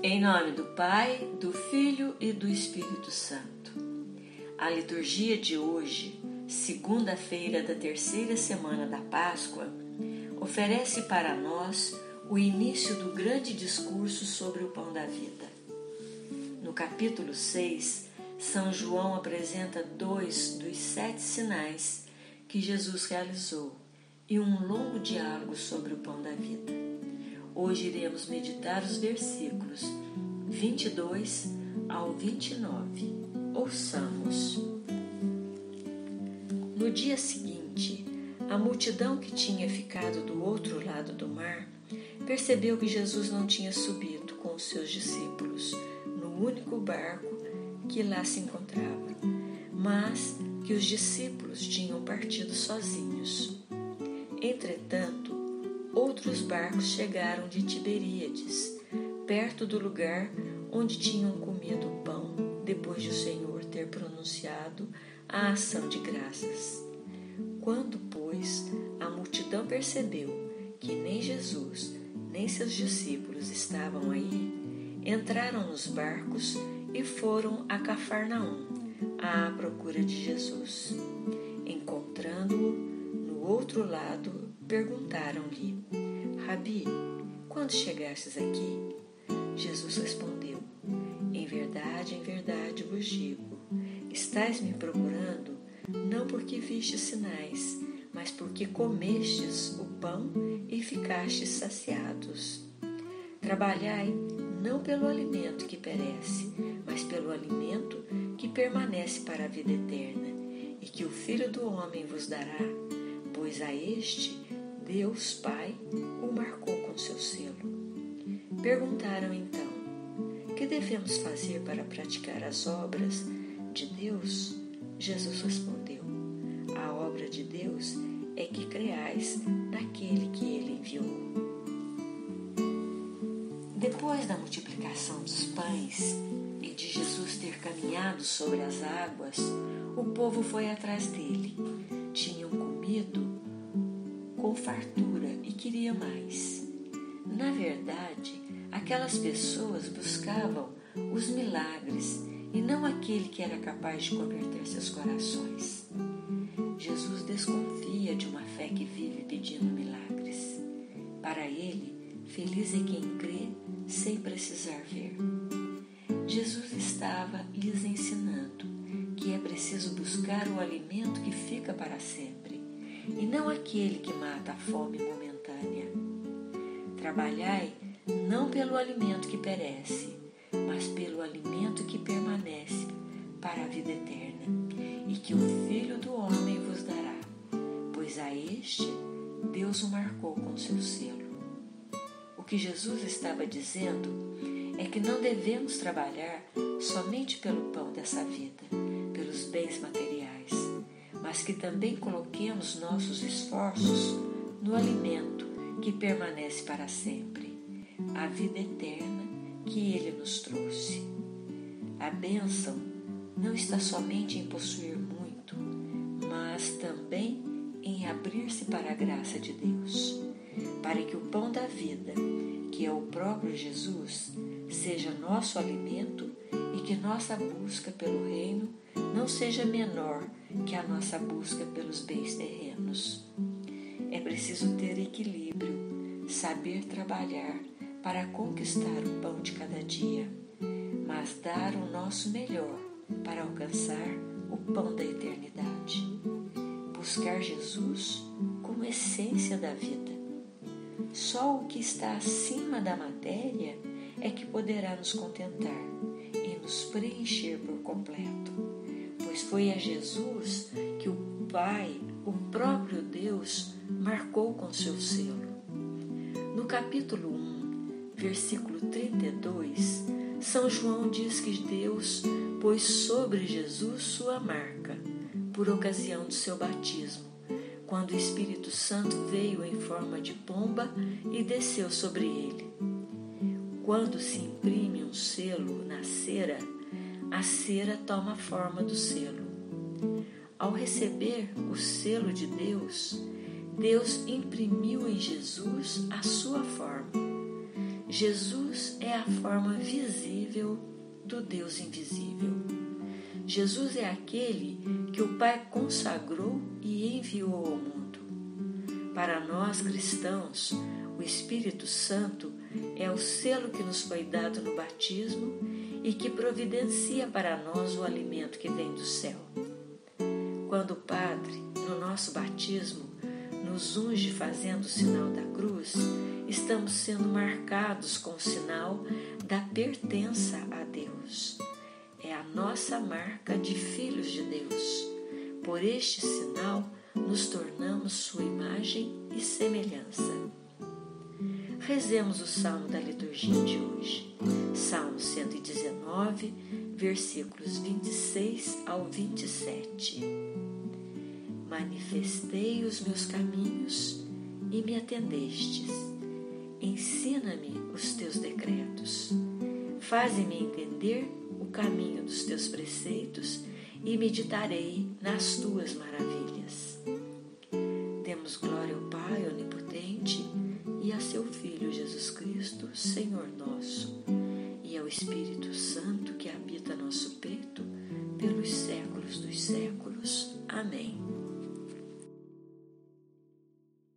Em nome do Pai, do Filho e do Espírito Santo. A liturgia de hoje, segunda-feira da terceira semana da Páscoa, oferece para nós o início do grande discurso sobre o pão da vida. No capítulo 6, São João apresenta dois dos sete sinais que Jesus realizou e um longo diálogo sobre o pão da vida. Hoje iremos meditar os versículos 22 ao 29. Ouçamos. No dia seguinte, a multidão que tinha ficado do outro lado do mar percebeu que Jesus não tinha subido com os seus discípulos no único barco que lá se encontrava, mas que os discípulos tinham partido sozinhos. Entretanto, outros barcos chegaram de Tiberíades, perto do lugar onde tinham comido o pão, depois de o Senhor ter pronunciado a ação de graças. Quando, pois, a multidão percebeu que nem Jesus nem seus discípulos estavam aí, entraram nos barcos e foram a Cafarnaum à procura de Jesus. Encontrando-o, outro lado, perguntaram-lhe: Rabi, quando chegastes aqui? Jesus respondeu: Em verdade, em verdade vos digo: estais me procurando não porque vistes sinais, mas porque comestes o pão e ficastes saciados. Trabalhai não pelo alimento que perece, mas pelo alimento que permanece para a vida eterna, e que o Filho do Homem vos dará pois a este Deus Pai o marcou com seu selo. Perguntaram então: Que devemos fazer para praticar as obras de Deus? Jesus respondeu: A obra de Deus é que creais naquele que ele enviou. Depois da multiplicação dos pães e de Jesus ter caminhado sobre as águas, o povo foi atrás dele. Tinham comido com fartura e queria mais. Na verdade, aquelas pessoas buscavam os milagres e não aquele que era capaz de converter seus corações. Jesus desconfia de uma fé que vive pedindo milagres. Para ele, feliz é quem crê sem precisar ver. Jesus estava lhes ensinando que é preciso buscar o alimento que fica para sempre e não aquele que mata a fome momentânea. Trabalhai não pelo alimento que perece, mas pelo alimento que permanece para a vida eterna, e que o Filho do Homem vos dará, pois a este Deus o marcou com seu selo. O que Jesus estava dizendo é que não devemos trabalhar somente pelo pão dessa vida, pelos bens materiais mas que também coloquemos nossos esforços no alimento que permanece para sempre, a vida eterna que Ele nos trouxe. A bênção não está somente em possuir muito, mas também em abrir-se para a graça de Deus, para que o pão da vida, que é o próprio Jesus, seja nosso alimento que nossa busca pelo reino não seja menor que a nossa busca pelos bens terrenos. É preciso ter equilíbrio, saber trabalhar para conquistar o pão de cada dia, mas dar o nosso melhor para alcançar o pão da eternidade. Buscar Jesus como essência da vida. Só o que está acima da matéria é que poderá nos contentar preencher por completo pois foi a Jesus que o Pai, o próprio Deus, marcou com seu selo. No capítulo 1, versículo 32, São João diz que Deus pôs sobre Jesus sua marca, por ocasião do seu batismo, quando o Espírito Santo veio em forma de pomba e desceu sobre ele. Quando se imprime um selo na cera, a cera toma a forma do selo. Ao receber o selo de Deus, Deus imprimiu em Jesus a sua forma. Jesus é a forma visível do Deus invisível. Jesus é aquele que o Pai consagrou e enviou ao mundo. Para nós cristãos, o Espírito Santo é o selo que nos foi dado no batismo e que providencia para nós o alimento que vem do céu. Quando o Padre, no nosso batismo, nos unge fazendo o sinal da cruz, estamos sendo marcados com o sinal da pertença a Deus. É a nossa marca de filhos de Deus. Por este sinal, nos tornamos sua imagem e semelhança. Rezemos o salmo da liturgia de hoje. Salmo 119, versículos 26 ao 27. Manifestei os meus caminhos e me atendestes. Ensina-me os teus decretos. Faze-me entender o caminho dos teus preceitos e meditarei nas tuas maravilhas. Cristo, Senhor nosso, e ao Espírito Santo que habita nosso peito pelos séculos dos séculos. Amém.